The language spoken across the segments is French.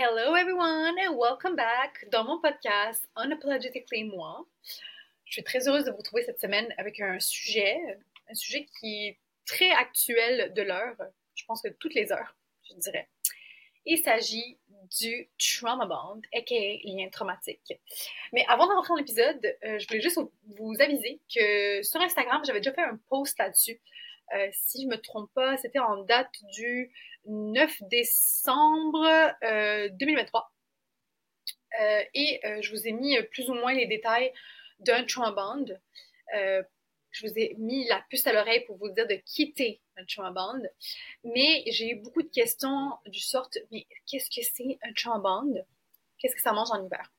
Hello everyone and welcome back dans mon podcast Unapologetically Moi. Je suis très heureuse de vous retrouver cette semaine avec un sujet, un sujet qui est très actuel de l'heure, je pense que toutes les heures, je dirais. Il s'agit du trauma bond, aka lien traumatique. Mais avant de rentrer dans l'épisode, euh, je voulais juste vous aviser que sur Instagram, j'avais déjà fait un post là-dessus. Euh, si je me trompe pas, c'était en date du 9 décembre 2023. Euh, euh, et euh, je vous ai mis plus ou moins les détails d'un bond. je vous ai mis la puce à l'oreille pour vous dire de quitter un bond. Mais j'ai eu beaucoup de questions du sort, mais qu'est-ce que c'est un bond? Qu'est-ce que ça mange en hiver?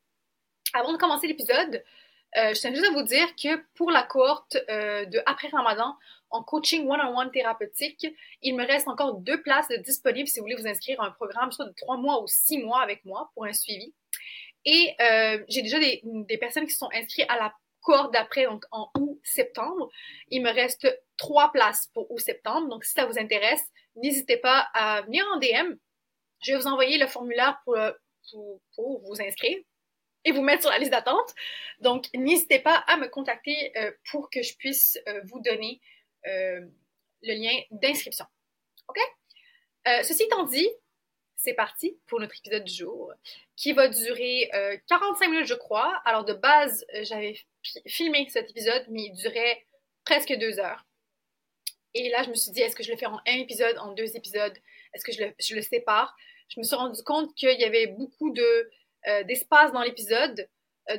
Avant de commencer l'épisode, je tiens juste à vous dire que pour la cohorte de après Ramadan, en coaching one-on-one thérapeutique. Il me reste encore deux places disponibles si vous voulez vous inscrire à un programme, soit de trois mois ou six mois avec moi pour un suivi. Et euh, j'ai déjà des, des, personnes qui sont inscrites à la cohorte d'après, donc en août-septembre. Il me reste trois places pour août-septembre. Donc, si ça vous intéresse, n'hésitez pas à venir en DM. Je vais vous envoyer le formulaire pour, pour, pour vous inscrire et vous mettre sur la liste d'attente. Donc, n'hésitez pas à me contacter euh, pour que je puisse euh, vous donner euh, le lien d'inscription. OK? Euh, ceci étant dit, c'est parti pour notre épisode du jour qui va durer 45 euh, minutes, je crois. Alors, de base, j'avais filmé cet épisode, mais il durait presque deux heures. Et là, je me suis dit, est-ce que je le fais en un épisode, en deux épisodes? Est-ce que je le, sépare? Je me suis rendu compte qu'il y avait beaucoup de, d'espace dans l'épisode.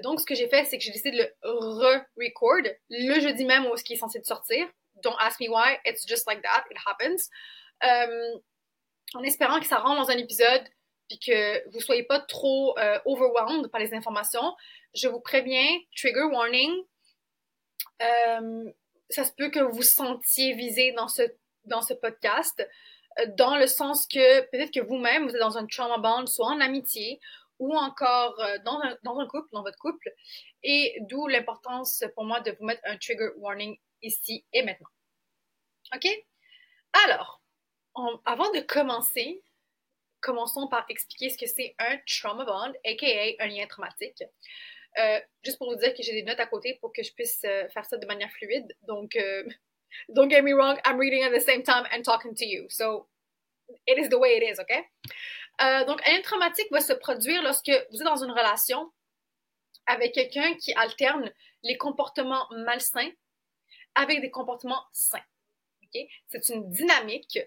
donc, ce que j'ai fait, c'est que j'ai décidé de le re-record le jeudi même où ce qui est censé sortir don't ask me why, it's just like that, it happens. Euh, en espérant que ça rentre dans un épisode puis que vous soyez pas trop euh, overwhelmed par les informations, je vous préviens, trigger warning, euh, ça se peut que vous sentiez visé dans ce, dans ce podcast, dans le sens que peut-être que vous-même, vous êtes dans un trauma bond, soit en amitié ou encore dans dans un couple, dans votre couple, et d'où l'importance pour moi de vous mettre un trigger warning ici et maintenant. OK? Alors, avant de commencer, commençons par expliquer ce que c'est un trauma bond, aka un lien traumatique. Euh, juste pour vous dire que j'ai des notes à côté pour que je puisse euh, faire ça de manière fluide. Donc, euh, don't get me wrong, I'm reading at the same time and talking to you. So, it is the way it is, OK? donc, un lien traumatique va se produire lorsque vous êtes dans une relation avec quelqu'un qui alterne les comportements malsains avec des comportements sains. C'est une dynamique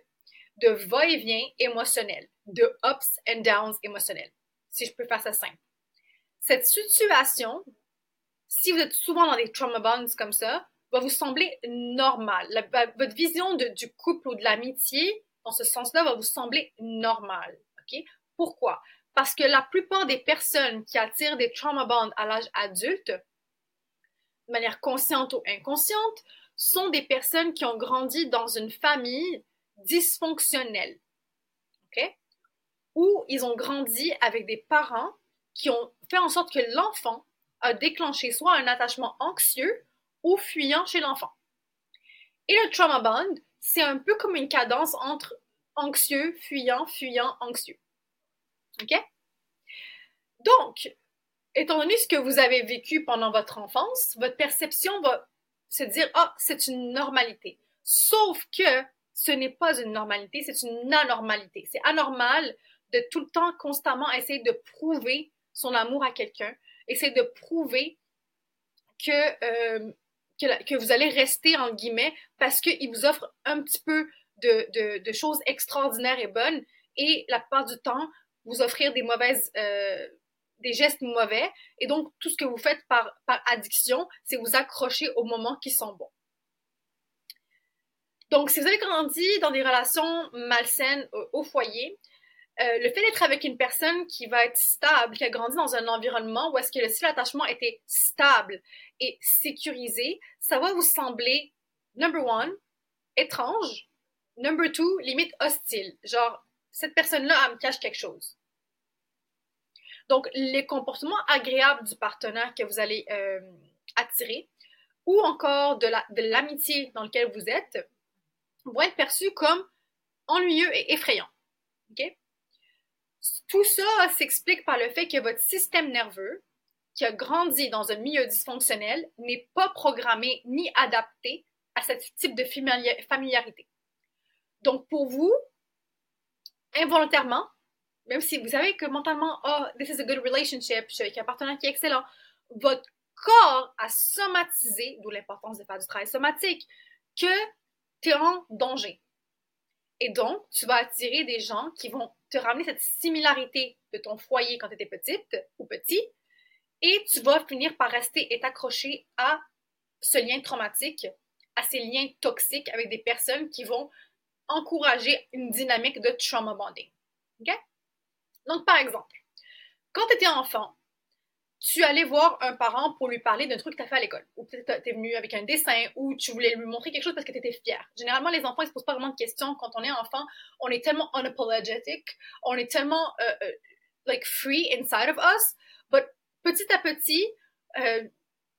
de va-et-vient émotionnel, de ups and downs émotionnels, si je peux faire ça simple. Cette situation, si vous êtes souvent dans des trauma bonds comme ça, va vous sembler normale. votre vision du couple ou de l'amitié, dans ce sens-là, va vous sembler normale. Pourquoi? Parce que la plupart des personnes qui attirent des trauma bonds à l'âge adulte, de manière consciente ou inconsciente, sont des personnes qui ont grandi dans une famille dysfonctionnelle. OK? Ou ils ont grandi avec des parents qui ont fait en sorte que l'enfant a déclenché soit un attachement anxieux ou fuyant chez l'enfant. Et le trauma bond, c'est un peu comme une cadence entre anxieux, fuyant, fuyant, anxieux. OK? Donc, étant donné ce que vous avez vécu pendant votre enfance, votre perception va se dire, ah, c'est une normalité. Sauf que ce n'est pas une normalité, c'est une anormalité. C'est anormal de tout le temps, constamment essayer de prouver son amour à quelqu'un, essayer de prouver que, euh, que, vous allez rester, en guillemets, parce qu'il vous offre un petit peu de, de, choses extraordinaires et bonnes, et la plupart du temps, vous offrir des mauvaises, euh, des gestes mauvais. Et donc, tout ce que vous faites par, addiction, c'est vous accrocher aux moments qui sont bons. Donc, si vous avez grandi dans des relations malsaines au foyer, euh, le fait d'être avec une personne qui va être stable, qui a grandi dans un environnement où est-ce que le style d'attachement était stable et sécurisé, ça va vous sembler, number one, étrange, number two, limite hostile. Genre, cette personne-là, me cache quelque chose. Donc, les comportements agréables du partenaire que vous allez euh, attirer ou encore de l'amitié dans lequel vous êtes vont être perçus comme ennuyeux et effrayants. Tout ça s'explique par le fait que votre système nerveux, qui a grandi dans un milieu dysfonctionnel, n'est pas programmé ni adapté à ce type de familiarité. Donc, pour vous, involontairement, même si vous savez que mentalement, oh, this is a good relationship, je suis avec un partenaire qui est excellent, votre corps a somatisé, d'où l'importance de faire du travail somatique, que tu es en danger. Et donc, tu vas attirer des gens qui vont te ramener cette similarité de ton foyer quand tu étais petite ou petit, et tu vas finir par rester et t'accrocher à ce lien traumatique, à ces liens toxiques avec des personnes qui vont encourager une dynamique de trauma bonding. OK? Donc, par exemple, quand tu étais enfant, tu allais voir un parent pour lui parler d'un truc que tu as fait à l'école. Ou peut-être tu es venu avec un dessin ou tu voulais lui montrer quelque chose parce que tu étais fier. Généralement, les enfants, ils se posent pas vraiment de questions. Quand on est enfant, on est tellement unapologetic, on est tellement euh, euh, like free inside of us. But petit à petit, euh,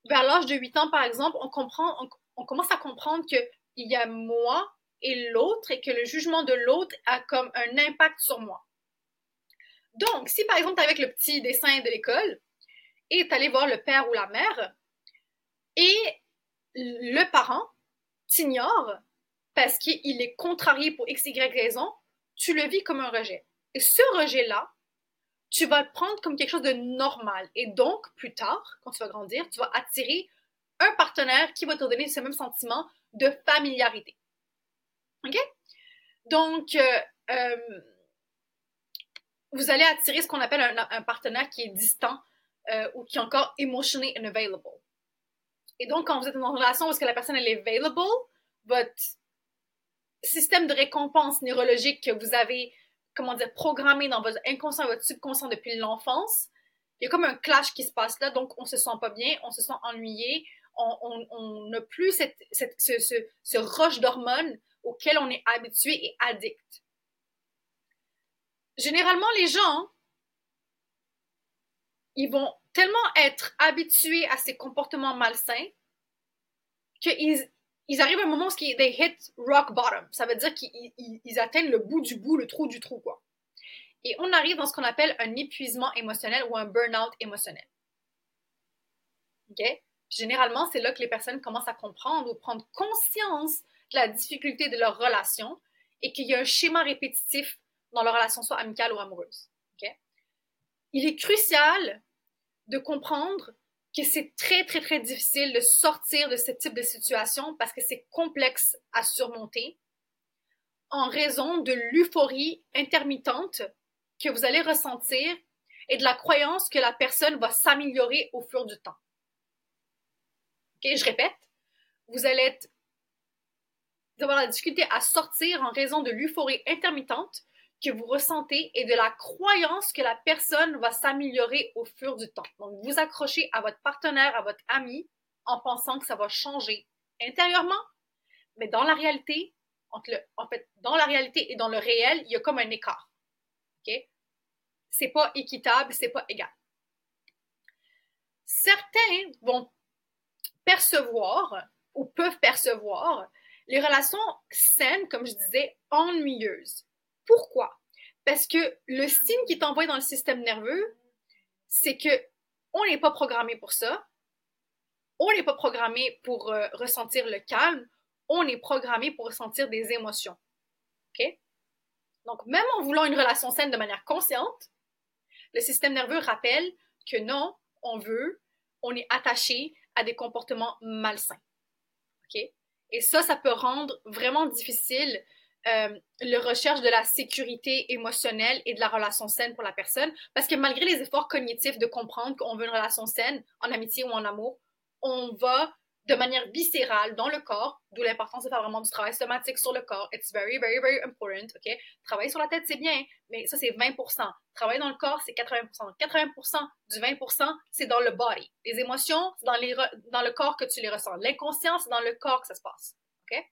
vers l'âge de 8 ans, par exemple, on comprend, on, commence à comprendre qu'il y a moi et l'autre et que le jugement de l'autre a comme un impact sur moi. Donc, si par exemple, avec le petit dessin de l'école, et est allé voir le père ou la mère et le parent t'ignore parce qu'il est contrarié pour x, y raison, tu le vis comme un rejet. Et ce rejet-là, tu vas le prendre comme quelque chose de normal. Et donc, plus tard, quand tu vas grandir, tu vas attirer un partenaire qui va te donner ce même sentiment de familiarité. OK? Donc, euh, euh, vous allez attirer ce qu'on appelle un, partenaire qui est distant, euh, ou qui est encore emotionally unavailable. Et donc, quand vous êtes dans une relation où que la personne est available, votre système de récompense neurologique que vous avez, comment dire, programmé dans votre inconscient votre subconscient depuis l'enfance, il y a comme un clash qui se passe là, donc on se sent pas bien, on se sent ennuyé, on n'a plus cette, cette, ce, ce, ce rush d'hormones auquel on est habitué et addict. Généralement, les gens ils vont tellement être habitués à ces comportements malsains qu'ils ils arrivent à un moment où ils hit rock bottom. Ça veut dire qu'ils atteignent le bout du bout, le trou du trou, quoi. Et on arrive dans ce qu'on appelle un épuisement émotionnel ou un burn-out émotionnel. OK? Généralement, c'est là que les personnes commencent à comprendre ou prendre conscience de la difficulté de leur relation et qu'il y a un schéma répétitif dans leur relation, soit amicale ou amoureuse. Il est crucial de comprendre que c'est très, très, très difficile de sortir de ce type de situation parce que c'est complexe à surmonter en raison de l'euphorie intermittente que vous allez ressentir et de la croyance que la personne va s'améliorer au fur du temps. Ok, je répète, vous allez avoir la difficulté à sortir en raison de l'euphorie intermittente que vous ressentez et de la croyance que la personne va s'améliorer au fur du temps. Donc, vous accrochez à votre partenaire, à votre ami, en pensant que ça va changer intérieurement, mais dans la réalité, en fait, dans la réalité et dans le réel, il y a comme un écart. OK? C'est pas équitable, c'est pas égal. Certains vont percevoir ou peuvent percevoir les relations saines, comme je disais, ennuyeuses. Pourquoi? Parce que le signe qui t'envoie dans le système nerveux, c'est que on n'est pas programmé pour ça. On n'est pas programmé pour euh, ressentir le calme. On est programmé pour ressentir des émotions. OK? Donc, même en voulant une relation saine de manière consciente, le système nerveux rappelle que non, on veut, on est attaché à des comportements malsains. OK? Et ça, ça peut rendre vraiment difficile euh, le recherche de la sécurité émotionnelle et de la relation saine pour la personne. Parce que malgré les efforts cognitifs de comprendre qu'on veut une relation saine en amitié ou en amour, on va de manière viscérale dans le corps, d'où l'importance de faire vraiment du travail somatique sur le corps. It's very, very, very important, OK? Travailler sur la tête, c'est bien, mais ça, c'est 20%. Travailler dans le corps, c'est 80%. 80% du 20%, c'est dans le body. Les émotions, c'est dans, dans le corps que tu les ressens. L'inconscient, c'est dans le corps que ça se passe, OK?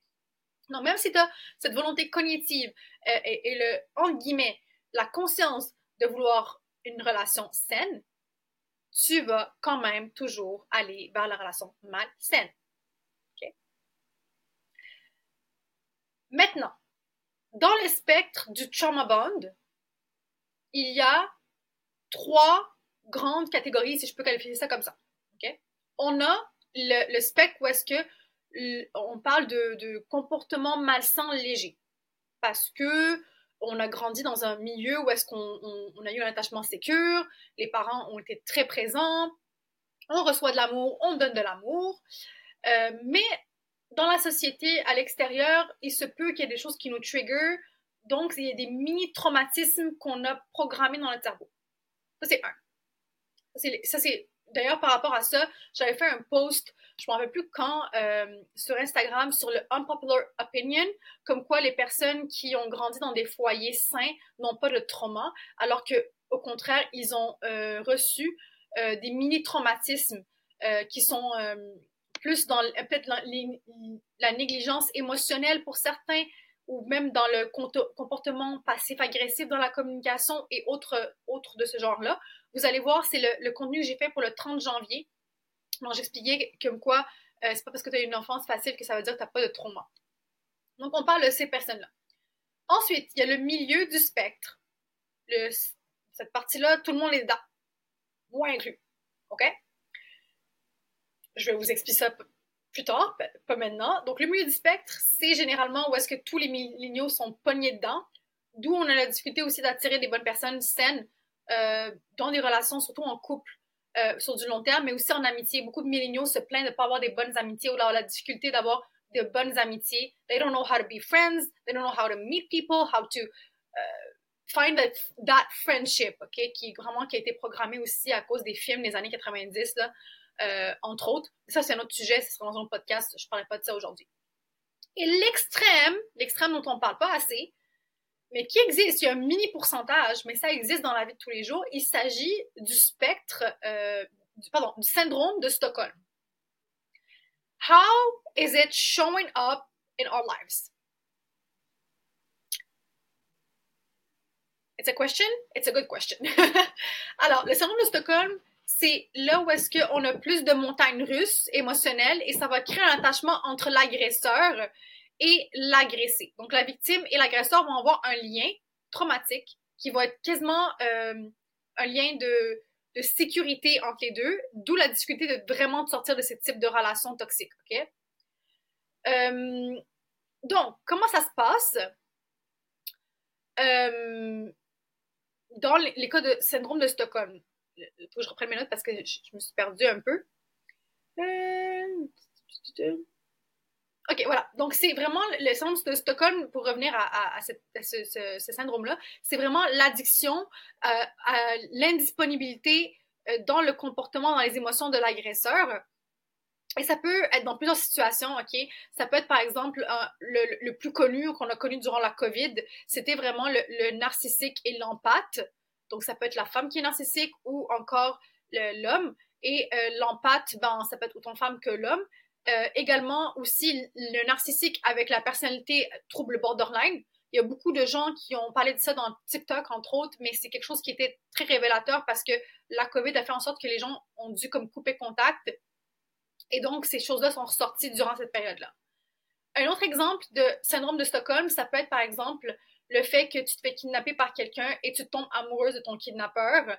Donc, même si tu as cette volonté cognitive et, le, en guillemets, la conscience de vouloir une relation saine, tu vas quand même toujours aller vers la relation malsaine. OK? Maintenant, dans le spectre du trauma bond, il y a trois grandes catégories, si je peux qualifier ça comme ça. On a le, spectre où est-ce que on parle de, de comportement malsain léger. Parce que on a grandi dans un milieu où est-ce qu'on a eu un attachement sécure, les parents ont été très présents, on reçoit de l'amour, on donne de l'amour. Euh, mais dans la société, à l'extérieur, il se peut qu'il y ait des choses qui nous trigger. Donc, il y a des mini-traumatismes qu'on a programmés dans notre cerveau. Ça, c'est un. Ça, c'est. D'ailleurs, par rapport à ça, j'avais fait un post, je ne me rappelle plus quand, euh, sur Instagram, sur le unpopular opinion, comme quoi les personnes qui ont grandi dans des foyers sains n'ont pas de trauma, alors que, au contraire, ils ont euh, reçu euh, des mini-traumatismes qui sont plus dans peut-être la, négligence émotionnelle pour certains ou même dans le comportement passif-agressif dans la communication et autres, autres de ce genre-là. Vous allez voir, c'est le, contenu que j'ai fait pour le 30 janvier. Donc, j'expliquais comme quoi c'est pas parce que tu as une enfance facile que ça veut dire que tu n'as pas de trauma. Donc, on parle de ces personnes-là. Ensuite, il y a le milieu du spectre. Cette partie-là, tout le monde est dedans moi inclus. OK? Je vais vous expliquer ça plus tard, pas maintenant. Donc, le milieu du spectre, c'est généralement où est-ce que tous les milléniaux sont pognés dedans, d'où on a la difficulté aussi d'attirer des bonnes personnes saines euh, dans des relations, surtout en couple, euh, sur du long terme, mais aussi en amitié. Beaucoup de milléniaux se plaignent de ne pas avoir des bonnes amitiés ou d'avoir la difficulté d'avoir de bonnes amitiés. They don't know how to be friends, they don't know how to meet people, how to euh, find that, friendship, OK, qui vraiment a été programmé aussi à cause des films des années 90, là, euh, entre autres. Ça, c'est un autre sujet, ce sera dans un podcast, je ne parlerai pas de ça aujourd'hui. Et l'extrême, l'extrême dont on ne parle pas assez, mais qui existe, il y a un mini pourcentage, mais ça existe dans la vie de tous les jours, il s'agit du spectre, euh, pardon, du syndrome de Stockholm. How is it showing up in our lives? It's a question? It's a good question. Alors, le syndrome de Stockholm, c'est là où est-ce qu'on a plus de montagnes russes émotionnelles et ça va créer un attachement entre l'agresseur et l'agressé. Donc, la victime et l'agresseur vont avoir un lien traumatique qui va être quasiment euh, un lien de, sécurité entre les deux, d'où la difficulté de vraiment sortir de ce type de relation toxique. OK? Euh, donc, comment ça se passe? Euh, dans les, cas de syndrome de Stockholm, il faut que je reprenne mes notes parce que je, me suis perdue un peu. Ok, voilà. Donc, c'est vraiment le syndrome de Stockholm, pour revenir à, ce, syndrome-là, c'est vraiment l'addiction, euh, à l'indisponibilité euh, dans le comportement, dans les émotions de l'agresseur. Et ça peut être dans plusieurs situations, OK? Ça peut être, par exemple, le, plus connu qu'on a connu durant la COVID, c'était vraiment le, narcissique et l'empathe. Donc, ça peut être la femme qui est narcissique ou encore l'homme. Et euh, l'empathe, ben, ça peut être autant femme que l'homme. Euh, également aussi le narcissique avec la personnalité trouble borderline. Il y a beaucoup de gens qui ont parlé de ça dans TikTok, entre autres, mais c'est quelque chose qui était très révélateur parce que la COVID a fait en sorte que les gens ont dû comme couper contact et donc, ces choses-là sont ressorties durant cette période-là. Un autre exemple de syndrome de Stockholm, ça peut être par exemple le fait que tu te fais kidnapper par quelqu'un et tu tombes amoureuse de ton kidnappeur.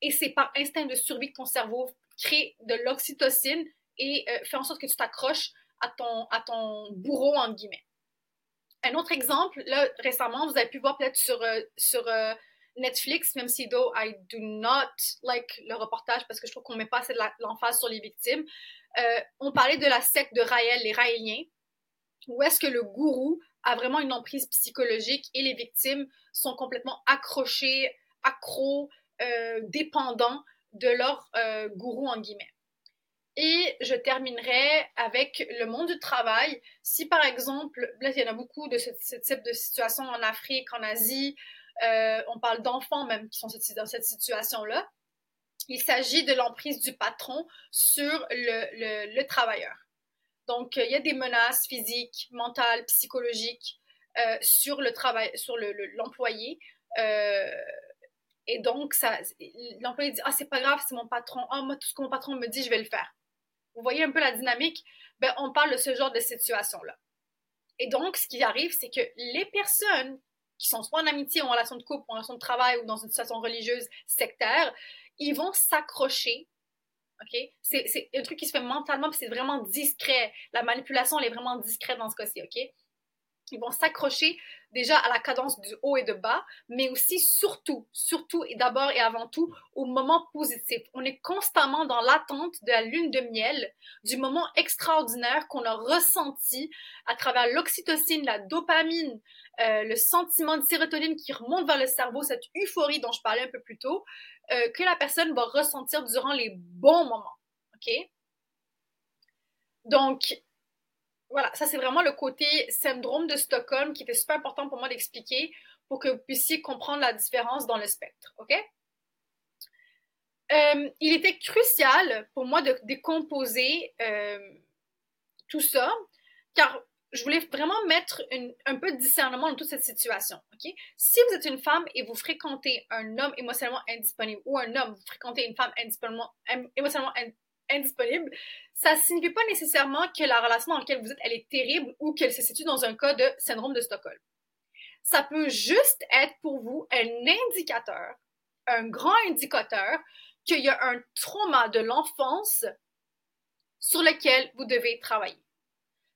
Et c'est par instinct de survie que ton cerveau crée de l'oxytocine et euh, fait en sorte que tu t'accroches à ton, à ton bourreau, entre guillemets. Un autre exemple, là, récemment, vous avez pu voir peut-être sur, euh, sur euh, Netflix, même si though I do not like le reportage parce que je trouve qu'on met pas assez l'emphase sur les victimes, euh, on parlait de la secte de Raël, les Raéliens, où est-ce que le gourou a vraiment une emprise psychologique et les victimes sont complètement accrochées, accros, dépendants de leur gourou en guillemets. Et je terminerai avec le monde du travail. Si par exemple, il y en a beaucoup de ce, type de situation en Afrique, en Asie, on parle d'enfants même qui sont dans cette situation-là, il s'agit de l'emprise du patron sur le, travailleur. Donc, il y a des menaces physiques, mentales, psychologiques euh, sur le travail, sur l'employé. Euh, et donc, l'employé dit Ah, c'est pas grave, c'est mon patron. Ah, moi, tout ce que mon patron me dit, je vais le faire. Vous voyez un peu la dynamique? Ben, on parle de ce genre de situation-là. Et donc, ce qui arrive, c'est que les personnes qui sont soit en amitié ou en relation de couple ou en relation de travail ou dans une situation religieuse sectaire, ils vont s'accrocher. C'est un truc qui se fait mentalement, puis c'est vraiment discret. La manipulation, elle est vraiment discrète dans ce cas-ci, OK? Ils vont s'accrocher déjà à la cadence du haut et de bas, mais aussi surtout, surtout et d'abord et avant tout au moment positif. On est constamment dans l'attente de la lune de miel, du moment extraordinaire qu'on a ressenti à travers l'oxytocine, la dopamine, euh, le sentiment de sérotonine qui remonte vers le cerveau, cette euphorie dont je parlais un peu plus tôt, euh, que la personne va ressentir durant les bons moments. OK? Donc, voilà, ça c'est vraiment le côté syndrome de Stockholm qui était super important pour moi d'expliquer pour que vous puissiez comprendre la différence dans le spectre, ok? Euh, il était crucial pour moi de décomposer euh, tout ça, car je voulais vraiment mettre un peu de discernement dans toute cette situation. ok? Si vous êtes une femme et vous fréquentez un homme émotionnellement indisponible ou un homme, vous fréquentez une femme émotionnellement indisponible, ça signifie pas nécessairement que la relation dans laquelle vous êtes, elle est terrible ou qu'elle se situe dans un cas de syndrome de Stockholm. Ça peut juste être pour vous un indicateur, un grand indicateur qu'il y a un trauma de l'enfance sur lequel vous devez travailler.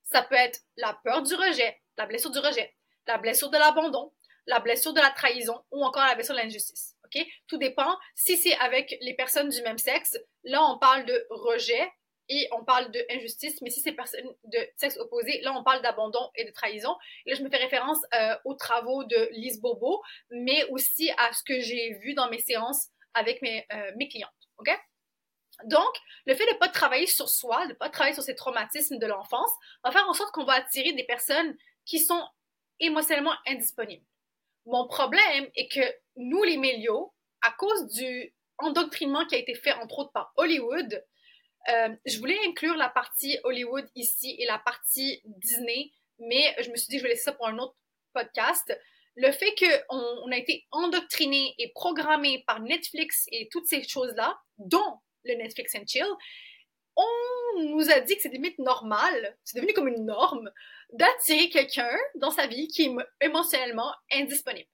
Ça peut être la peur du rejet, la blessure du rejet, la blessure de l'abandon, la blessure de la trahison ou encore la blessure de l'injustice. OK? Tout dépend. Si c'est avec les personnes du même sexe, là, on parle de rejet et on parle de injustice, mais si c'est personnes de sexe opposé, là, on parle d'abandon et de trahison. Et là, je me fais référence euh, aux travaux de Lise Bobo, mais aussi à ce que j'ai vu dans mes séances avec mes, euh, clientes. OK? Donc, le fait de ne pas travailler sur soi, de ne pas travailler sur ces traumatismes de l'enfance, va faire en sorte qu'on va attirer des personnes qui sont émotionnellement indisponibles. Mon problème est que nous, les mélios, à cause du endoctrinement qui a été fait entre autres par Hollywood, euh, je voulais inclure la partie Hollywood ici et la partie Disney, mais je me suis dit que je vais laisser ça pour un autre podcast. Le fait qu'on on a été endoctriné et programmé par Netflix et toutes ces choses-là, dont le Netflix and Chill, on nous a dit que c'est limite normal, c'est devenu comme une norme, d'attirer quelqu'un dans sa vie qui est émotionnellement indisponible.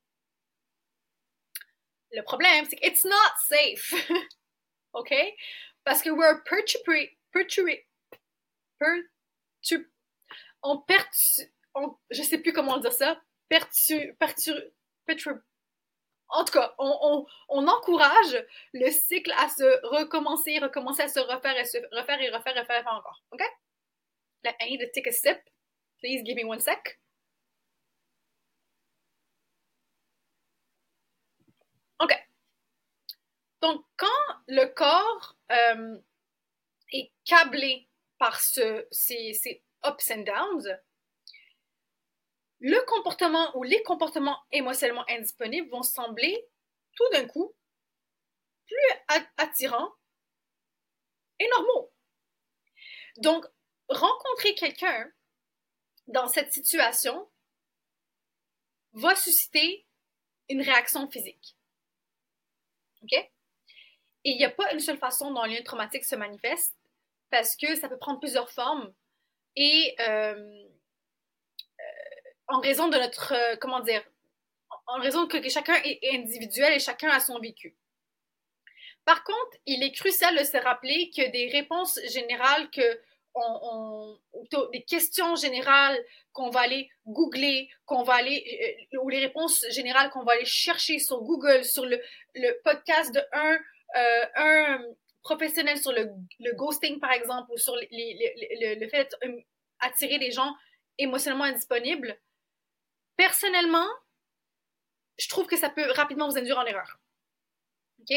Le problème, c'est que it's not safe. OK? Parce que we're perturbé, perturbé, on pertu, on, je sais plus comment dire ça, pertu, pertu, pertu, en tout cas, on, on, on, encourage le cycle à se recommencer, recommencer à se refaire et se refaire et refaire et refaire, encore. OK? I need to take a sip. Please give me one sec. OK. Donc, quand le corps euh, est câblé par ce, ces, ces ups and downs, le comportement ou les comportements émotionnellement indisponibles vont sembler tout d'un coup plus attirants et normaux. Donc, rencontrer quelqu'un dans cette situation va susciter une réaction physique. Et il n'y a pas une seule façon dont le lien traumatique se manifeste parce que ça peut prendre plusieurs formes et euh, en raison de notre, euh, comment dire, en raison que, chacun est individuel et chacun a son vécu. Par contre, il est crucial de se rappeler que des réponses générales que on, des questions générales qu'on va aller googler, qu'on va aller, euh, ou les réponses générales qu'on va aller chercher sur Google, sur le, podcast de un, euh, un professionnel sur le, ghosting, par exemple, ou sur le fait d'attirer des gens émotionnellement indisponibles, personnellement, je trouve que ça peut rapidement vous induire en erreur. OK?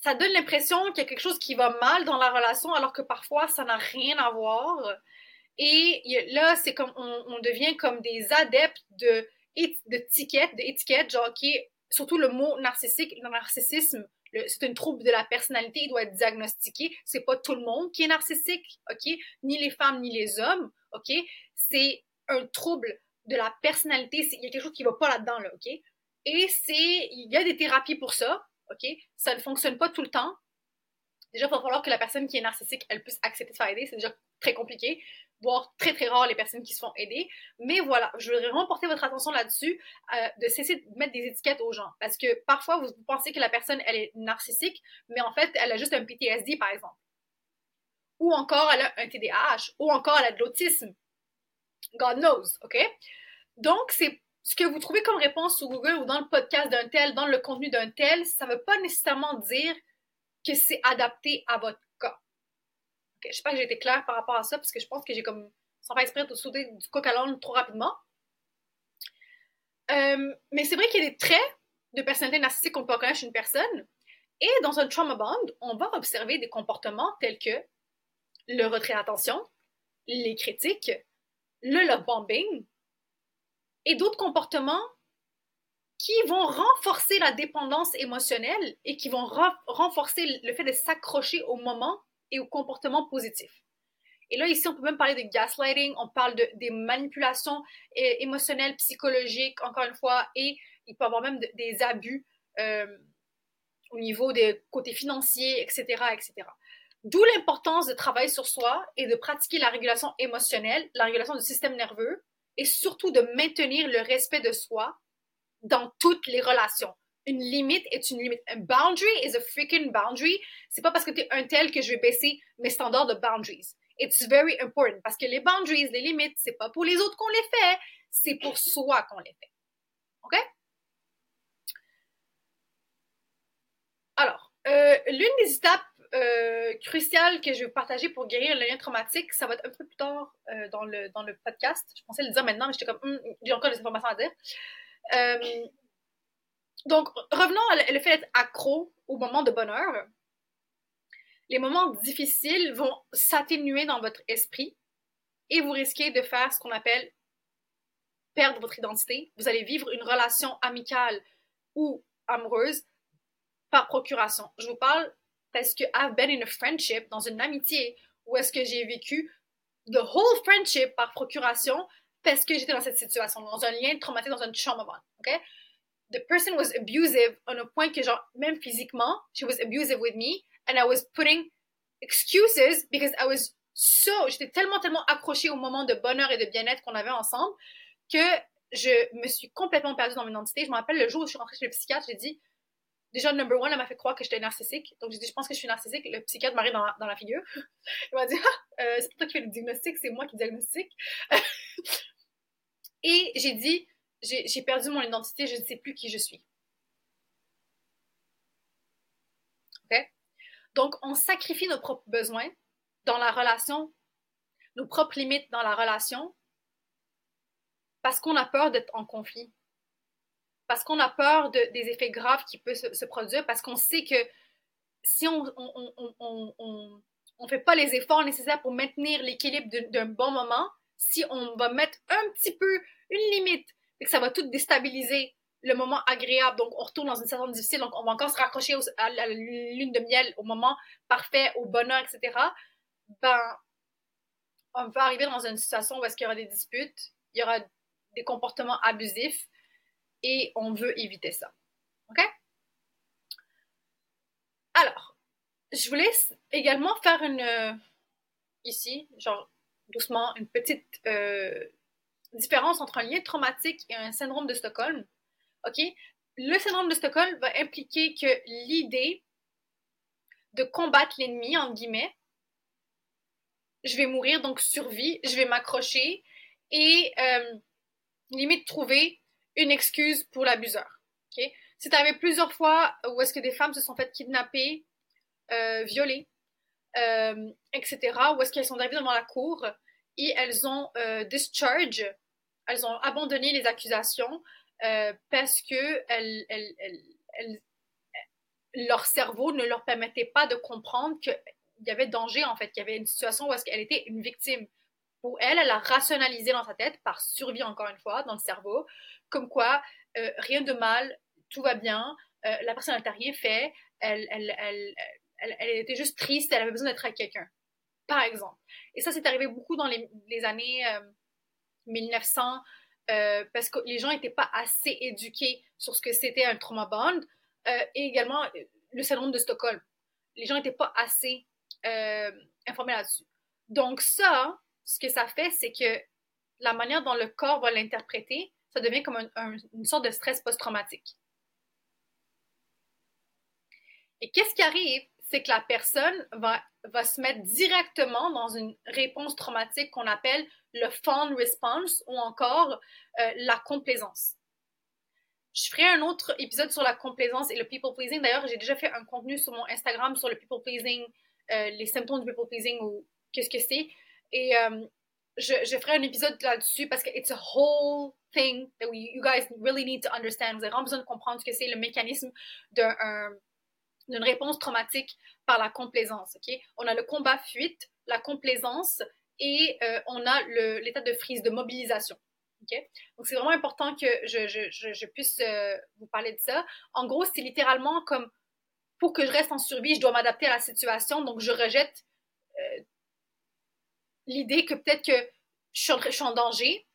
Ça donne l'impression qu'il y a quelque chose qui va mal dans la relation, alors que parfois, ça n'a rien à voir. Et là, c'est comme on, devient comme des adeptes de d'étiquettes, d'étiquettes, genre, OK, surtout le mot narcissique, le narcissisme, c'est une trouble de la personnalité, il doit être diagnostiqué. C'est pas tout le monde qui est narcissique, OK? Ni les femmes, ni les hommes, OK? C'est un trouble de la personnalité, il y a quelque chose qui va pas là-dedans, là, OK? Et c'est, il y a des thérapies pour ça, OK? Ça ne fonctionne pas tout le temps. Déjà, il va falloir que la personne qui est narcissique, elle puisse accepter de faire aider, c'est déjà très compliqué. voire très très rare les personnes qui se font aider. Mais voilà, je voudrais vraiment porter votre attention là-dessus, euh, de cesser de mettre des étiquettes aux gens. Parce que parfois, vous pensez que la personne, elle est narcissique, mais en fait, elle a juste un PTSD, par exemple. Ou encore, elle a un TDAH, ou encore, elle a de l'autisme. God knows, OK? Donc, c'est ce que vous trouvez comme réponse sur Google ou dans le podcast d'un tel, dans le contenu d'un tel, ça ne veut pas nécessairement dire que c'est adapté à votre je sais pas que j'ai été claire par rapport à ça, parce que je pense que j'ai comme, sans faire exprès, de sauter du coq à l'âne trop rapidement. Euh, mais c'est vrai qu'il y a des traits de personnalité narcissique qu'on peut reconnaître chez une personne. Et dans un trauma bond, on va observer des comportements tels que le retrait d'attention, les critiques, le love bombing et d'autres comportements qui vont renforcer la dépendance émotionnelle et qui vont renforcer le fait de s'accrocher au moment et au comportement positif. Et là, ici, on peut même parler de gaslighting, on parle de, des manipulations émotionnelles, psychologiques, encore une fois, et il peut y avoir même des abus euh, au niveau des côtés financiers, etc., etc. D'où l'importance de travailler sur soi et de pratiquer la régulation émotionnelle, la régulation du système nerveux, et surtout de maintenir le respect de soi dans toutes les relations une limite est une limite. Un boundary is a freaking boundary. C'est pas parce que tu es un tel que je vais baisser mes standards de boundaries. It's very important parce que les boundaries, les limites, c'est pas pour les autres qu'on les fait, c'est pour soi qu'on les fait. OK? Alors, euh, l'une des étapes euh, cruciales que je vais partager pour guérir le lien traumatique, ça va être un peu plus tard euh, dans, le, dans le podcast. Je pensais le dire maintenant, mais j'étais comme, hum, j'ai encore des informations à dire. Donc, revenons à le fait d'être accro au moment de bonheur. Les moments difficiles vont s'atténuer dans votre esprit et vous risquez de faire ce qu'on appelle perdre votre identité. Vous allez vivre une relation amicale ou amoureuse par procuration. Je vous parle parce que I've been in a friendship, dans une amitié, où est-ce que j'ai vécu the whole friendship par procuration parce que j'étais dans cette situation, dans un lien traumatique, dans un trauma bond. OK? the person was abusive on un point que genre même physiquement she was abusive with me and I was putting excuses because I was so j'étais tellement tellement accrochée au moment de bonheur et de bien-être qu'on avait ensemble que je me suis complètement perdue dans mon identité. Je me rappelle le jour où je suis rentrée chez le psychiatre, j'ai dit déjà number one, elle m'a fait croire que j'étais narcissique. Donc j'ai dit je pense que je suis narcissique. Le psychiatre m'a dans, dans la figure. Il m'a dit ah, euh, c'est pas toi qui fais le diagnostic, c'est moi qui diagnostique. et j'ai dit j'ai perdu mon identité, je ne sais plus qui je suis. OK? Donc, on sacrifie nos propres besoins dans la relation, nos propres limites dans la relation, parce qu'on a peur d'être en conflit, parce qu'on a peur de, des effets graves qui peuvent se, produire, parce qu'on sait que si on ne on, on, on, fait pas les efforts nécessaires pour maintenir l'équilibre d'un bon moment, si on va mettre un petit peu une limite et que ça va tout déstabiliser le moment agréable. Donc, on retourne dans une situation difficile. Donc, on va encore se raccrocher à la lune de miel, au moment parfait, au bonheur, etc. Ben, on va arriver dans une situation où est-ce qu'il y aura des disputes, il y aura des comportements abusifs et on veut éviter ça. OK? Alors, je voulais également faire une, ici, genre, doucement, une petite euh, différence entre un lien traumatique et un syndrome de Stockholm. OK? Le syndrome de Stockholm va impliquer que l'idée de combattre l'ennemi, en guillemets, je vais mourir, donc survie, je vais m'accrocher et euh, limite trouver une excuse pour l'abuseur. OK? C'est arrivé plusieurs fois où est-ce que des femmes se sont faites kidnapper, euh, violer, euh, etc., où est-ce qu'elles sont arrivées devant la cour et elles ont euh, discharge, elles ont abandonné les accusations euh, parce que leur cerveau ne leur permettait pas de comprendre qu'il y avait danger, en fait, qu'il y avait une situation où est-ce qu'elle était une victime. Pour elle, elle a rationalisé dans sa tête, par survie encore une fois, dans le cerveau, comme quoi euh, rien de mal, tout va bien, la personne n'a rien fait, elle, était juste triste, elle avait besoin d'être avec quelqu'un par exemple. Et ça, c'est arrivé beaucoup dans les, années 1900, euh, euh, parce que les gens n'étaient pas assez éduqués sur ce que c'était un trauma bond, euh, et également le syndrome de Stockholm. Les gens n'étaient pas assez informés là-dessus. Donc ça, ce que ça fait, c'est que la manière dont le corps va l'interpréter, ça devient comme une sorte de stress post-traumatique. Et qu'est-ce qui arrive? C'est que la personne va, se mettre directement dans une réponse traumatique qu'on appelle le fawn response ou encore euh, la complaisance. Je ferai un autre épisode sur la complaisance et le people pleasing. D'ailleurs, j'ai déjà fait un contenu sur mon Instagram sur le people pleasing, euh, les symptômes du people pleasing ou qu'est-ce que c'est. Et euh, je, ferai un épisode là-dessus parce que it's a whole thing that we, you guys really need to understand. Vous avez vraiment besoin de comprendre ce que c'est le mécanisme d'une réponse traumatique par la complaisance. On a le combat-fuite, la complaisance et euh, on a l'état de frise, de mobilisation. Donc, c'est vraiment important que je puisse euh, vous parler de ça. En gros, c'est littéralement comme pour que je reste en survie, je dois m'adapter à la situation. Donc, je rejette euh, l'idée que peut-être que je suis, en, danger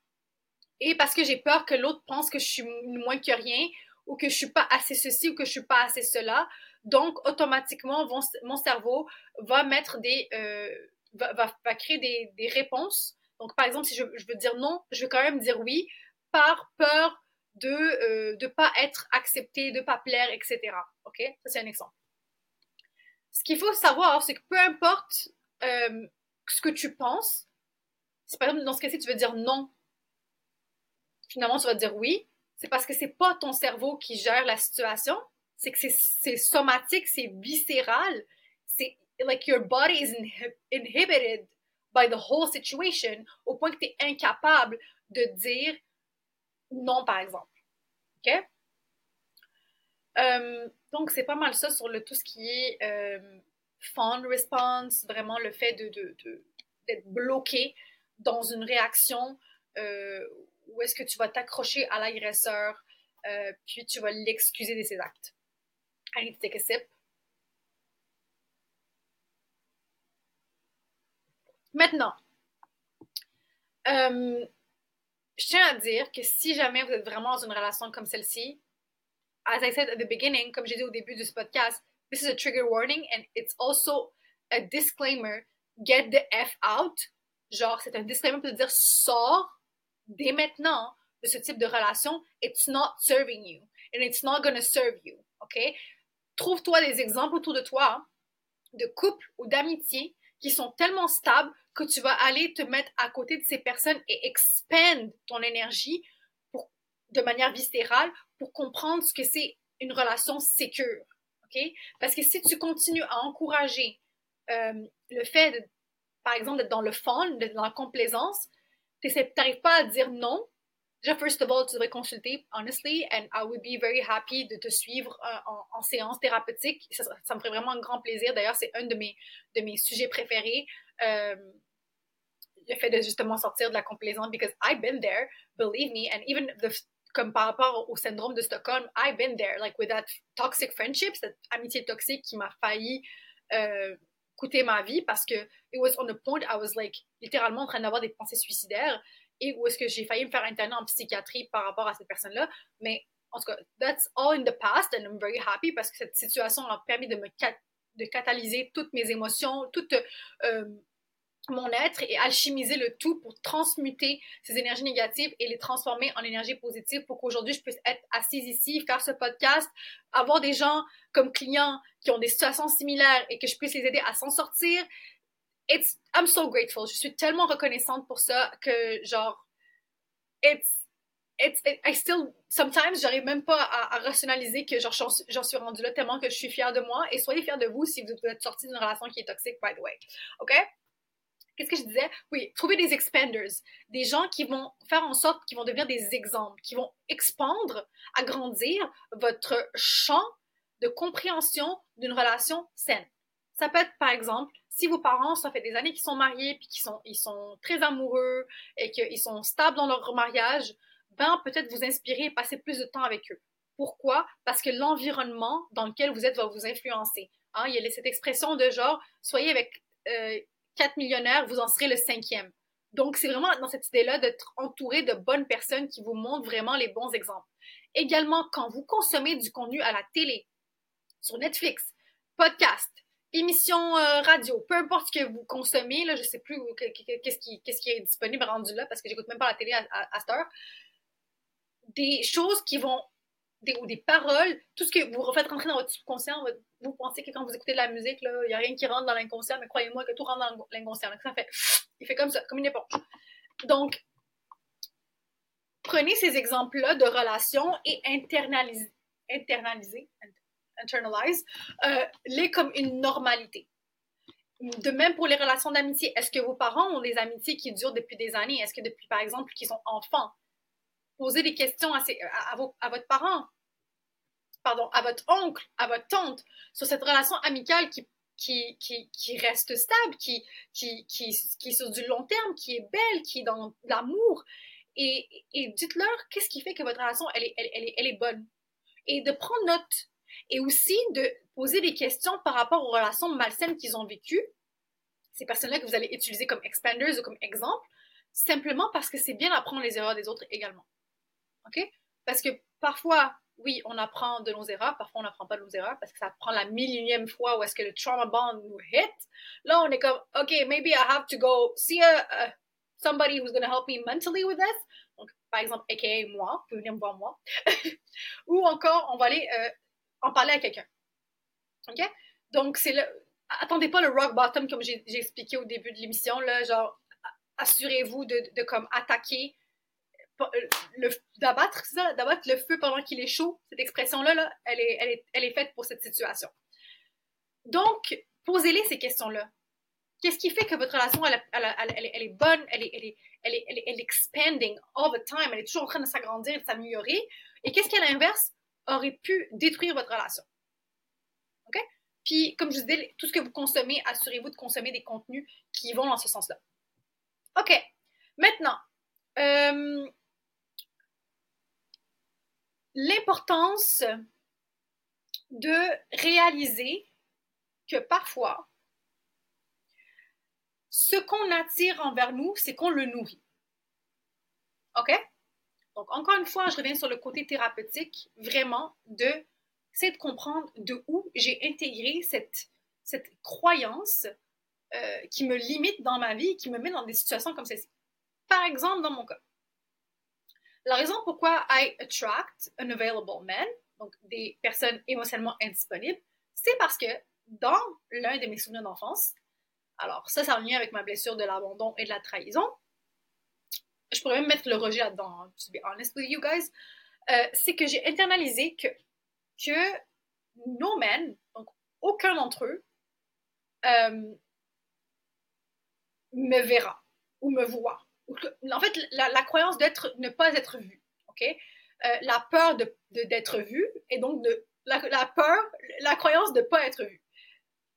et parce que j'ai peur que l'autre pense que je suis moins que rien ou que je suis pas assez ceci ou que je suis pas assez cela. Donc, automatiquement, mon, cerveau va mettre des, euh, va, va, créer des, des, réponses. Donc, par exemple, si je, veux dire non, je vais quand même dire oui par peur de ne euh, pas être accepté, de pas plaire, etc. OK? Ça, c'est un exemple. Ce qu'il faut savoir, c'est que peu importe euh, ce que tu penses, si par exemple dans ce cas-ci tu veux dire non, finalement tu vas dire oui, c'est parce que c'est pas ton cerveau qui gère la situation, c'est que c'est somatique, c'est viscéral, c'est like your body is inhibited by the whole situation au point que tu es incapable de dire non par exemple. OK? Euh, donc, c'est pas mal ça sur le, tout ce qui est euh, fond response, vraiment le fait de, d'être bloqué dans une réaction euh, où est-ce que tu vas t'accrocher à l'agresseur, euh, puis tu vas l'excuser de ses actes. I need to take a sip. Maintenant, euh, je tiens à dire que si jamais vous êtes vraiment dans une relation comme celle-ci, as I said at the beginning, comme j'ai dit au début de ce podcast, this is a trigger warning and it's also a disclaimer. Get the F out. Genre, c'est un disclaimer pour dire sors dès maintenant de ce type de relation. It's not serving you and it's not gonna serve you. OK? Trouve-toi des exemples autour de toi de couples ou d'amitié qui sont tellement stables que tu vas aller te mettre à côté de ces personnes et expand ton énergie de manière viscérale pour comprendre ce que c'est une relation sécure. Parce que si tu continues à encourager euh, le fait, par exemple, d'être dans le fun, d'être dans la complaisance, tu n'arrives pas à dire non. Déjà, first of all, tu devrais consulter, honestly, and I would be very happy de te suivre euh, en, séance thérapeutique. Ça, ça, me ferait vraiment un grand plaisir. D'ailleurs, c'est un de mes, de mes sujets préférés. Euh, le fait de justement sortir de la complaisance, because I've been there, believe me, and even the, comme par rapport au syndrome de Stockholm, I've been there, like with that toxic friendship, cette amitié toxique qui m'a failli euh, coûter ma vie parce que it was on the point I was like littéralement en train d'avoir des pensées suicidaires et où est-ce que j'ai failli me faire interner en psychiatrie par rapport à cette personne-là. Mais en tout cas, that's all in the past and I'm very happy parce que cette situation a permis de me de catalyser toutes mes émotions, toutes euh, mon être et alchimiser le tout pour transmuter ces énergies négatives et les transformer en énergie positive pour qu'aujourd'hui je puisse être assise ici, faire ce podcast, avoir des gens comme clients qui ont des situations similaires et que je puisse les aider à s'en sortir. It's, I'm so grateful. Je suis tellement reconnaissante pour ça que genre, it's, it's, I still, sometimes j'arrive même pas à, rationaliser que genre j'en suis rendue là tellement que je suis fière de moi et soyez fiers de vous si vous êtes sorti d'une relation qui est toxique, by the way. OK? Qu'est-ce que je disais? Oui, trouver des expanders, des gens qui vont faire en sorte qu'ils vont devenir des exemples, qui vont expandre, agrandir votre champ de compréhension d'une relation saine. Ça peut être, par exemple, si vos parents, ça fait des années qu'ils sont mariés, puis qu'ils sont, ils sont très amoureux et qu'ils sont stables dans leur mariage, ben, peut-être vous inspirer et passer plus de temps avec eux. Pourquoi? Parce que l'environnement dans lequel vous êtes va vous influencer. Hein? Il y a cette expression de genre, soyez avec euh, quatre millionnaires, vous en serez le cinquième. Donc, c'est vraiment dans cette idée-là d'être entouré de bonnes personnes qui vous montrent vraiment les bons exemples. Également, quand vous consommez du contenu à la télé, sur Netflix, podcast, émission euh, radio, peu importe ce que vous consommez, là, je sais plus qu'est-ce qui, est disponible rendu là parce que j'écoute même pas la télé à, cette heure. Des choses qui vont, ou des paroles, tout ce que vous faites rentrer dans votre subconscient, vous pensez que quand vous écoutez de la musique, il n'y a rien qui rentre dans l'inconscient, mais croyez-moi que tout rentre dans l'inconscient. Ça fait, il fait comme ça, comme une éponge. Donc, prenez ces exemples-là de relations et internalisez, internalisez, internalize, euh, les comme une normalité. De même pour les relations d'amitié. Est-ce que vos parents ont des amitiés qui durent depuis des années? Est-ce que depuis, par exemple, qu'ils sont enfants? Posez des questions à, à, à votre parent, pardon, à votre oncle, à votre tante, sur cette relation amicale qui qui, qui, qui, reste stable, qui, qui, qui, qui, est sur du long terme, qui est belle, qui est dans l'amour. Et, et dites-leur qu'est-ce qui fait que votre relation, elle est, elle, est, elle est bonne? Et de prendre note et aussi de poser des questions par rapport aux relations malsaines qu'ils ont vécues. Ces personnes-là que vous allez utiliser comme expanders ou comme exemple, simplement parce que c'est bien d'apprendre les erreurs des autres également. OK? Parce que parfois, oui, on apprend de nos erreurs, parfois on n'apprend pas de nos erreurs parce que ça prend la millionième fois où est-ce que le trauma bond nous hit. Là, on est comme, OK, maybe I have to go see a, somebody who's going to help me mentally with this. Donc, par exemple, aka moi, vous pouvez venir me voir moi. Ou encore, on va aller euh, en parler à quelqu'un. OK? Donc, c'est le. Attendez pas le rock bottom comme j'ai expliqué au début de l'émission, là, genre, assurez-vous de, de, comme attaquer d'abattre ça d'abattre le feu pendant qu'il est chaud cette expression là, elle, est, elle, est, elle est faite pour cette situation donc posez-les ces questions là qu'est-ce qui fait que votre relation elle, elle, est bonne elle est, elle est, elle elle expanding all the time elle est toujours en train de s'agrandir de s'améliorer et qu'est-ce qui à l'inverse aurait pu détruire votre relation? OK? Puis, comme je vous disais, tout ce que vous consommez, assurez-vous de consommer des contenus qui vont dans ce sens-là. OK. Maintenant, euh, l'importance de réaliser que parfois, ce qu'on attire envers nous, c'est qu'on le nourrit. OK? Donc, encore une fois, je reviens sur le côté thérapeutique, vraiment, de c'est de comprendre de où j'ai intégré cette, cette croyance euh, qui me limite dans ma vie, qui me met dans des situations comme celle-ci. Par exemple, dans mon cas, la raison pourquoi I attract unavailable men, donc des personnes émotionnellement indisponibles, c'est parce que dans l'un de mes souvenirs d'enfance, alors ça, c'est en lien avec ma blessure de l'abandon et de la trahison, je pourrais même mettre le rejet là-dedans, hein, to be honest with you guys, euh, c'est que j'ai internalisé que, que nos men, donc aucun d'entre eux, euh, me verra ou me voit. En fait, la, croyance d'être, ne pas être vu, ok? Euh, la peur d'être vu et donc la, peur, la croyance de ne pas être vu.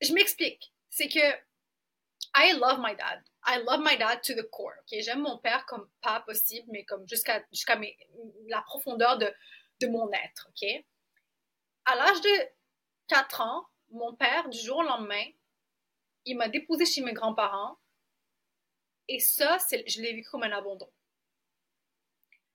Je m'explique. C'est que I love my dad. I love my dad to the core. Okay? J'aime mon père comme pas possible, mais comme jusqu'à jusqu'à la profondeur de, mon être. ok? À l'âge de 4 ans, mon père, du jour au lendemain, il m'a déposé chez mes grands-parents. Et ça, je l'ai vécu comme un abandon.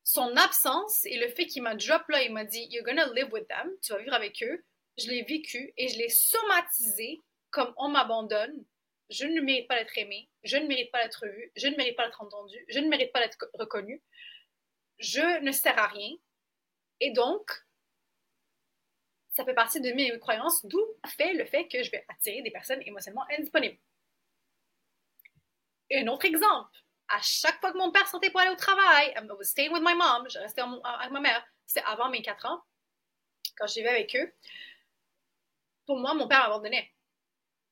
Son absence et le fait qu'il m'a drop là, il m'a dit You're gonna live with them, tu vas vivre avec eux. Je l'ai vécu et je l'ai somatisé comme on m'abandonne je ne mérite pas d'être aimé, je ne mérite pas d'être vu, je ne mérite pas d'être entendu, je ne mérite pas d'être reconnu, je ne sers à rien. Et donc, ça fait partie de mes croyances, d'où fait le fait que je vais attirer des personnes émotionnellement indisponibles. Un autre exemple, à chaque fois que mon père sortait pour aller au travail, I was staying with my mom, je restais avec ma mère, c'était avant mes 4 ans, quand vais avec eux, pour moi, mon père m'abandonnait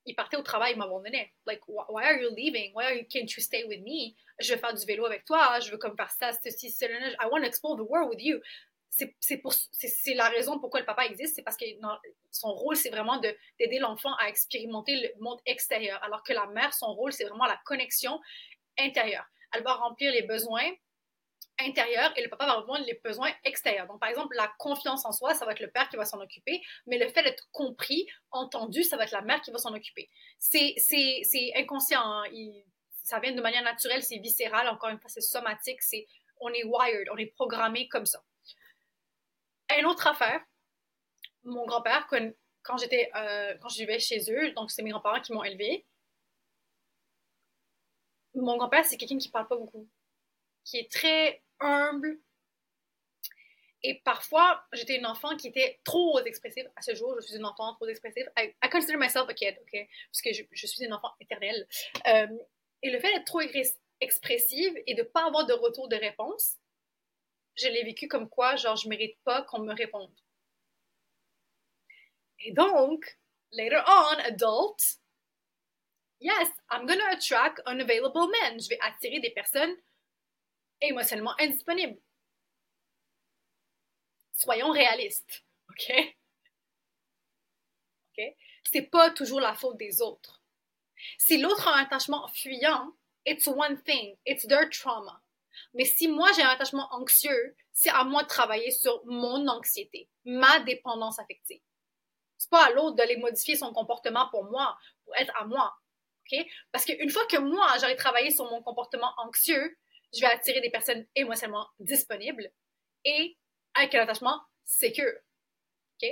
il partait au travail, il m'abandonnait. Like, why are you leaving? Why are you, can't you stay with me? Je veux faire du vélo avec toi, je veux comme faire ça, ceci, cela. I want to explore the world with you. C'est la raison pourquoi le papa existe, c'est parce que son rôle, c'est vraiment d'aider l'enfant à expérimenter le monde extérieur, alors que la mère, son rôle, c'est vraiment la connexion intérieure. Elle va remplir les besoins intérieur et le papa va répondre les besoins extérieurs. Donc, par exemple, la confiance en soi, ça va être le père qui va s'en occuper, mais le fait d'être compris, entendu, ça va être la mère qui va s'en occuper. C'est inconscient, hein. ça vient de manière naturelle, c'est viscéral, encore une fois, c'est somatique, c'est on est wired, on est programmé comme ça. Une autre affaire, mon grand-père, quand j'étais, euh, quand je vivais chez eux, donc c'est mes grands-parents qui m'ont élevée. Mon grand-père, c'est quelqu'un qui parle pas beaucoup, qui est très humble. Et parfois, j'étais une enfant qui était trop expressive. À ce jour, je suis une enfant trop expressive. I, consider myself a kid, ok? Parce que je, suis une enfant éternelle. Euh, et le fait d'être trop expressive et de pas avoir de retour de réponse, je l'ai vécu comme quoi, genre, je mérite pas qu'on me réponde. Et donc, later on, adult, yes, I'm gonna attract unavailable men. Je vais attirer des personnes émotionnellement indisponibles. Soyons réalistes, ok? Ok? C'est pas toujours la faute des autres. Si l'autre a un attachement fuyant, it's one thing, it's their trauma. Mais si moi j'ai un attachement anxieux, c'est à moi de travailler sur mon anxiété, ma dépendance affective. C'est pas à l'autre de les modifier son comportement pour moi, pour être à moi. OK? Parce qu'une fois que moi, j'aurai travaillé sur mon comportement anxieux, je vais attirer des personnes émotionnellement disponibles et avec un attachement sécure. OK?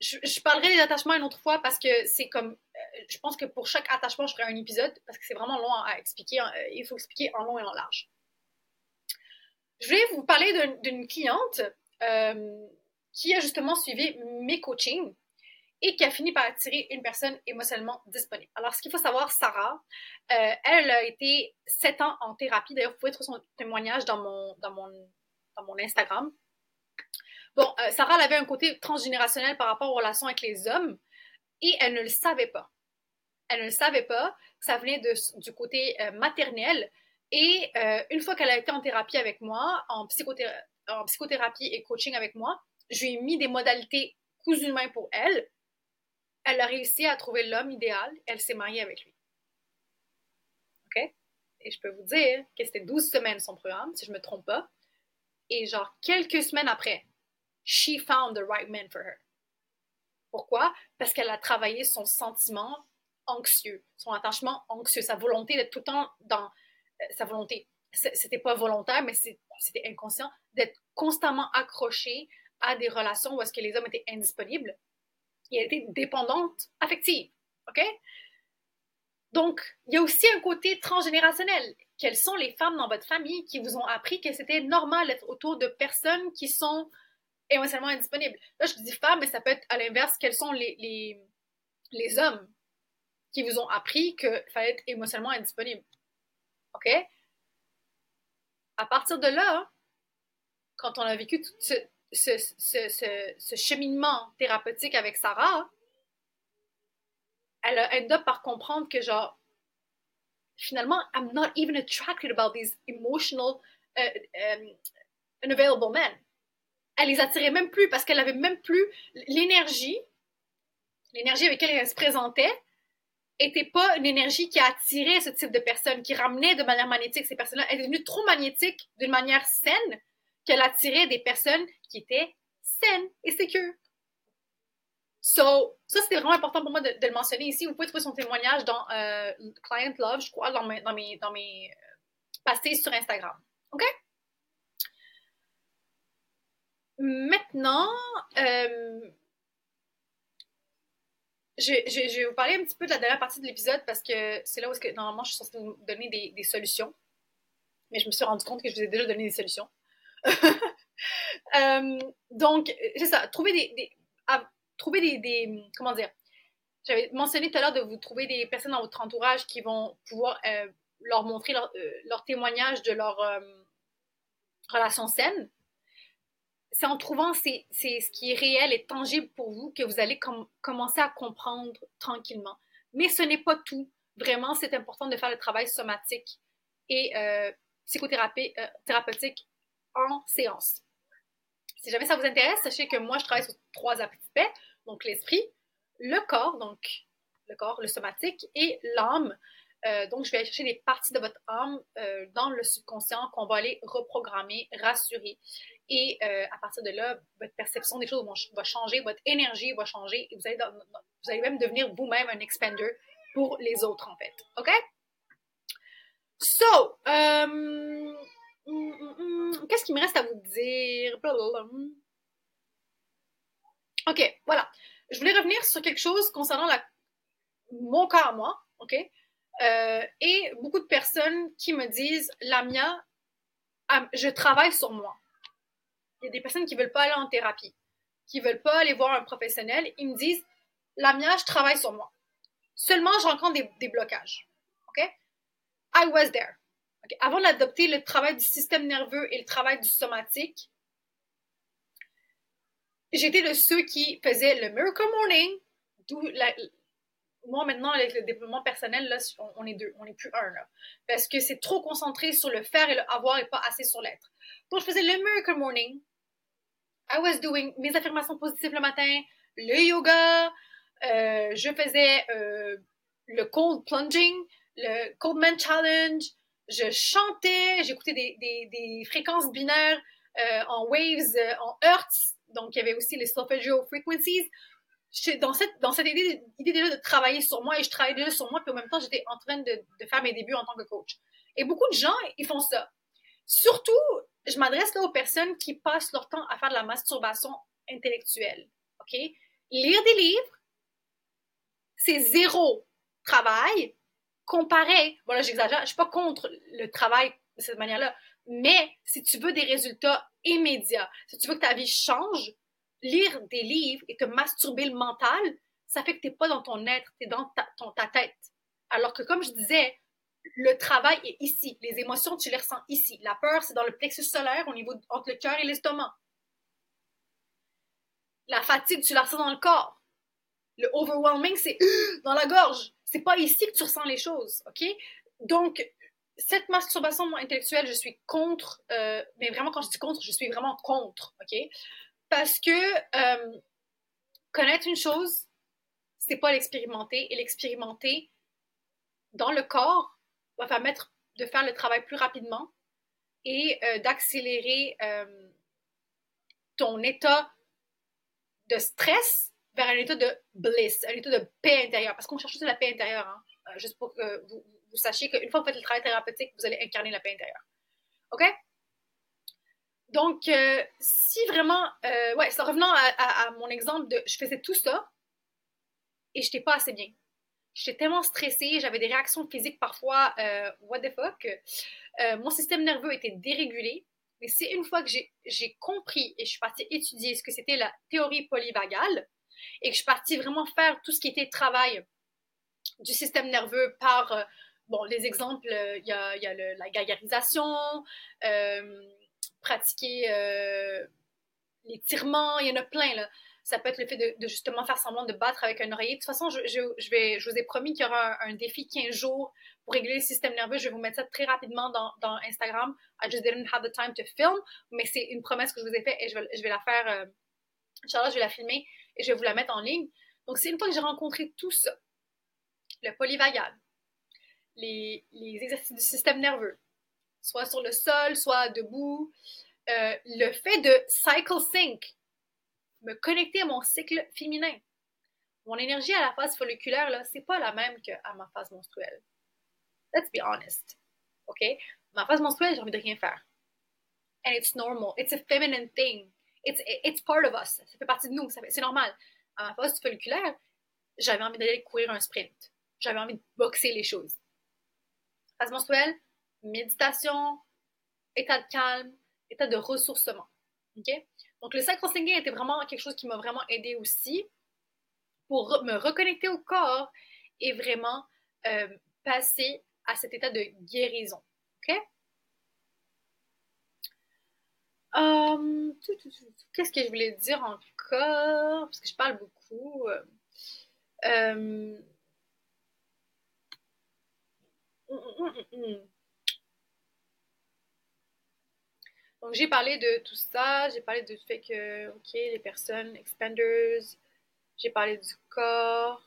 Je, parlerai des attachements une autre fois parce que c'est comme. Euh, je pense que pour chaque attachement, je ferai un épisode parce que c'est vraiment long à, expliquer. Euh, il faut expliquer en long et en large. Je vais vous parler d'une cliente euh, qui a justement suivi mes coachings et qui a fini par attirer une personne émotionnellement disponible. Alors, ce qu'il faut savoir, Sarah, euh, elle a été sept ans en thérapie. D'ailleurs, vous pouvez trouver son témoignage dans mon, Instagram. Bon, euh, Sarah, elle avait un côté transgénérationnel par rapport aux relations avec les hommes et elle ne le savait pas. Elle ne le savait pas, ça venait du côté maternel et euh, une fois qu'elle a été en thérapie avec moi, en, psychothérapie et coaching avec moi, je lui ai mis des modalités cousu main pour elle. Elle a réussi à trouver l'homme idéal. Elle s'est mariée avec lui. OK? Et je peux vous dire que c'était 12 semaines son programme, si je me trompe pas. Et genre, quelques semaines après, she found the right man for her. Pourquoi? Parce qu'elle a travaillé son sentiment anxieux, son attachement anxieux, sa volonté d'être tout le temps dans sa volonté. C'était pas volontaire, mais c'était inconscient d'être constamment accroché à des relations où est-ce que les hommes étaient indisponibles. Et elle était dépendante affective. OK? Donc, il y a aussi un côté transgénérationnel. Quelles sont les femmes dans votre famille qui vous ont appris que c'était normal d'être autour de personnes qui sont émotionnellement indisponibles? Là, je dis femmes, mais ça peut être à l'inverse. Quels sont les, les, les hommes qui vous ont appris qu'il fallait être émotionnellement indisponible? OK? À partir de là, quand on a vécu tout ce, ce, cheminement thérapeutique avec Sarah, elle a end up par comprendre que, genre, finalement, I'm not even attracted about these emotional, uh, um, unavailable men. Elle les attirait même plus parce qu'elle avait même plus l'énergie, l'énergie avec laquelle elle se présentait, était pas une énergie qui attirait ce type de personnes, qui ramenait de manière magnétique ces personnes-là. Elle est devenue trop magnétique d'une manière saine qu'elle attirait des personnes qui étaient saines et sécures. So, ça, c'était vraiment important pour moi de, le mentionner ici. Vous pouvez trouver son témoignage dans euh, Client Love, je crois, dans mes, dans mes, dans euh, sur Instagram. OK? Maintenant, euh, je, vais vous parler un petit peu de la dernière partie de l'épisode parce que c'est là où normalement je suis censée vous donner des, solutions. Mais je me suis rendu compte que je vous ai déjà donné des solutions. Euh, donc, c'est ça, trouver des, trouver des, Comment dire? J'avais mentionné tout à l'heure de vous trouver des personnes dans votre entourage qui vont pouvoir euh, leur montrer leur, euh, témoignage de leur relation saine c'est en trouvant ce qui est réel et tangible pour vous que vous allez commencer à comprendre tranquillement. Mais ce n'est pas tout. Vraiment, c'est important de faire le travail somatique et euh, psychothérapeutique euh, en séance. Si jamais ça vous intéresse, sachez que moi, je travaille sur trois aspects, donc l'esprit, le corps, donc le corps, le somatique, et l'âme. Euh, donc, je vais aller chercher des parties de votre âme dans le subconscient qu'on va aller reprogrammer, rassurer. Et euh, à partir de là, votre perception des choses va changer, votre énergie va changer et vous allez, vous allez même devenir vous-même un expander pour les autres, en fait. OK? So, mm, mm, mm, qu'est-ce qu'il me reste à vous dire? OK, voilà. je voulais revenir sur quelque chose concernant la, mon corps à moi, OK? Euh, et beaucoup de personnes qui me disent, Lamia, je travaille sur moi. Il y a des personnes qui ne veulent pas aller en thérapie, qui ne veulent pas aller voir un professionnel. Ils me disent, Lamia, je travaille sur moi. Seulement, je rencontre des, blocages. OK? I was there. Avant d'adopter le travail du système nerveux et le travail du somatique, j'étais de ceux qui faisaient le Miracle Morning, d'où moi maintenant avec le développement personnel là, on, est deux, on n'est plus un là, parce que c'est trop concentré sur le faire et le avoir et pas assez sur l'être. Donc je faisais le Miracle Morning. I was doing mes affirmations positives le matin, le yoga, euh, je faisais euh, le cold plunging, le cold man challenge, je chantais, j'écoutais des, fréquences binaires euh, en waves, en hertz, donc il y avait aussi les solfeggio frequencies. Dans cette, idée, déjà de travailler sur moi et je travaillais déjà sur moi, puis en même temps, j'étais en train de, faire mes débuts en tant que coach. Et beaucoup de gens, ils font ça. Surtout, je m'adresse là aux personnes qui passent leur temps à faire de la masturbation intellectuelle. OK? Lire des livres, c'est zéro travail comparé. Voilà, j'exagère, je suis pas contre le travail de cette manière-là, mais si tu veux des résultats immédiats, si tu veux que ta vie change, lire des livres et te masturber le mental, ça fait que tu n'es pas dans ton être, tu es dans ta tête. Alors que comme je disais, le travail est ici. Les émotions, tu les ressens ici. La peur, c'est dans le plexus solaire, au niveau entre le cœur et l'estomac. La fatigue, tu la ressens dans le corps. Le overwhelming, c'est dans la gorge. C'est pas ici que tu ressens les choses, ok? Donc, cette masturbation intellectuelle, je suis contre, euh, mais vraiment quand je dis contre, je suis vraiment contre, ok? Parce que euh, connaître une chose, c'est pas l'expérimenter, et l'expérimenter dans le corps va permettre de faire le travail plus rapidement et euh, d'accélérer ton état de stress vers un état de bliss, un état de paix intérieure. Parce qu'on cherche aussi la paix intérieure, hein? juste pour que vous, sachiez qu'une fois que vous faites le travail thérapeutique, vous allez incarner la paix intérieure. OK? Donc, euh, si vraiment, euh, ouais, revenant à, mon exemple de, je faisais tout ça et je n'étais pas assez bien. J'étais tellement stressée, j'avais des réactions physiques parfois, euh, what the fuck. mon système nerveux était dérégulé. Mais c'est une fois que j'ai compris et je suis partie étudier ce que c'était la théorie polyvagale et que je suis partie vraiment faire tout ce qui était travail du système nerveux par bon, les exemples, euh, il y a, la gagarisation, euh, pratiquer euh, l'étirement, il y en a plein, là. Ça peut être le fait de, justement faire semblant de battre avec un oreiller. De toute façon, je, je, je vais, je vous ai promis qu'il y aura un, défi 15 jours pour régler le système nerveux. Je vais vous mettre ça très rapidement dans, Instagram. I just didn't have the time to film, mais c'est une promesse que je vous ai faite et je vais, je vais la faire, euh, je vais la filmer et je vais vous la mettre en ligne. Donc, c'est une fois que j'ai rencontré tout ça, le polyvagal, les, exercices du système nerveux, soit sur le sol, soit debout. Euh, le fait de cycle sync, me connecter à mon cycle féminin. Mon énergie à la phase folliculaire, là, c'est pas la même qu'à ma phase menstruelle. Let's be honest. OK? Ma phase menstruelle, j'ai envie de rien faire. And it's normal. It's a feminine thing. It's, it's part of us. Ça fait partie de nous. C'est normal. À ma phase folliculaire, j'avais envie d'aller courir un sprint. J'avais envie de boxer les choses phase menstruelle, méditation, état de calme, état de ressourcement. OK? Donc, le sacro-singing était vraiment quelque chose qui m'a vraiment aidé aussi pour me reconnecter au corps et vraiment euh, passer à cet état de guérison. OK? Um, Qu'est-ce que je voulais dire encore? Parce que je parle beaucoup. Euh, donc, j'ai parlé de tout ça. J'ai parlé du fait que, OK, les personnes, expanders, j'ai parlé du corps.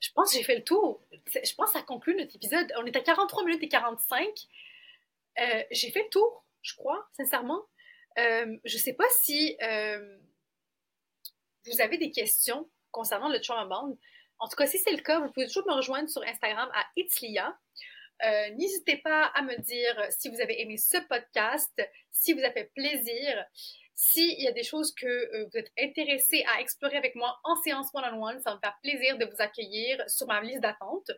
Je pense que j'ai fait le tour. Je pense que ça conclut notre épisode. On est à 43 minutes et 45. Euh, j'ai fait le tour, je crois, sincèrement. Euh, je ne sais pas si euh, vous avez des questions concernant le trauma band. En tout cas, si c'est le cas, vous pouvez toujours me rejoindre sur Instagram à Itzlia. Euh, N'hésitez pas à me dire si vous avez aimé ce podcast, si vous a fait plaisir, S'il y a des choses que euh, vous êtes intéressé à explorer avec moi en séance one-on-one, ça me fait plaisir de vous accueillir sur ma liste d'attente.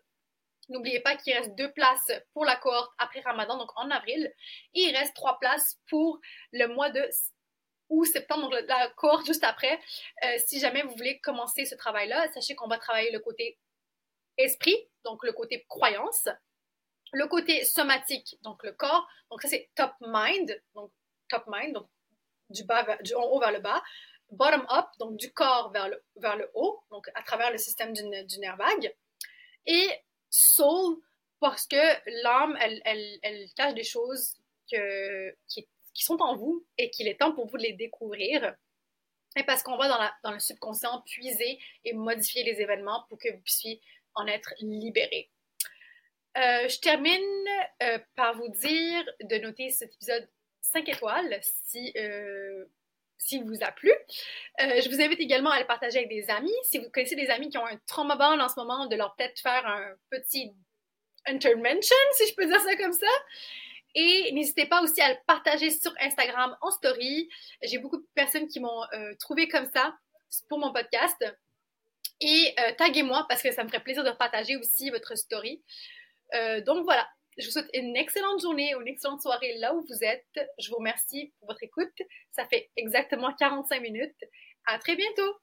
N'oubliez pas qu'il reste deux places pour la cohorte après Ramadan, donc en avril. Et il reste trois places pour le mois de août, septembre, donc la cohorte juste après. Euh, si jamais vous voulez commencer ce travail-là, sachez qu'on va travailler le côté esprit, donc le côté croyance, le côté somatique, donc le corps. Donc ça c'est top mind, donc top mind, donc du, bas haut vers le bas, bottom up, donc du corps vers le, haut, donc à travers le système du, nerf vague, et soul, parce que l'âme, elle, cache des choses qui, sont en vous et qu'il est temps pour vous de les découvrir. Et parce qu'on va dans, dans le subconscient puiser et modifier les événements pour que vous puissiez en être libéré. Euh, je termine euh, par vous dire de noter cet épisode 5 étoiles si, euh, s'il vous a plu. Je vous invite également à le partager avec des amis. Si vous connaissez des amis qui ont un trauma band en ce moment, de leur peut-être faire un petit intervention, si je peux dire ça comme ça. Et n'hésitez pas aussi à le partager sur Instagram en story. J'ai beaucoup de personnes qui m'ont trouvé comme ça pour mon podcast. Et taguez-moi parce que ça me ferait plaisir de partager aussi votre story. Donc voilà, je vous souhaite une excellente journée ou une excellente soirée là où vous êtes. Je vous remercie pour votre écoute. Ça fait exactement 45 minutes. À très bientôt!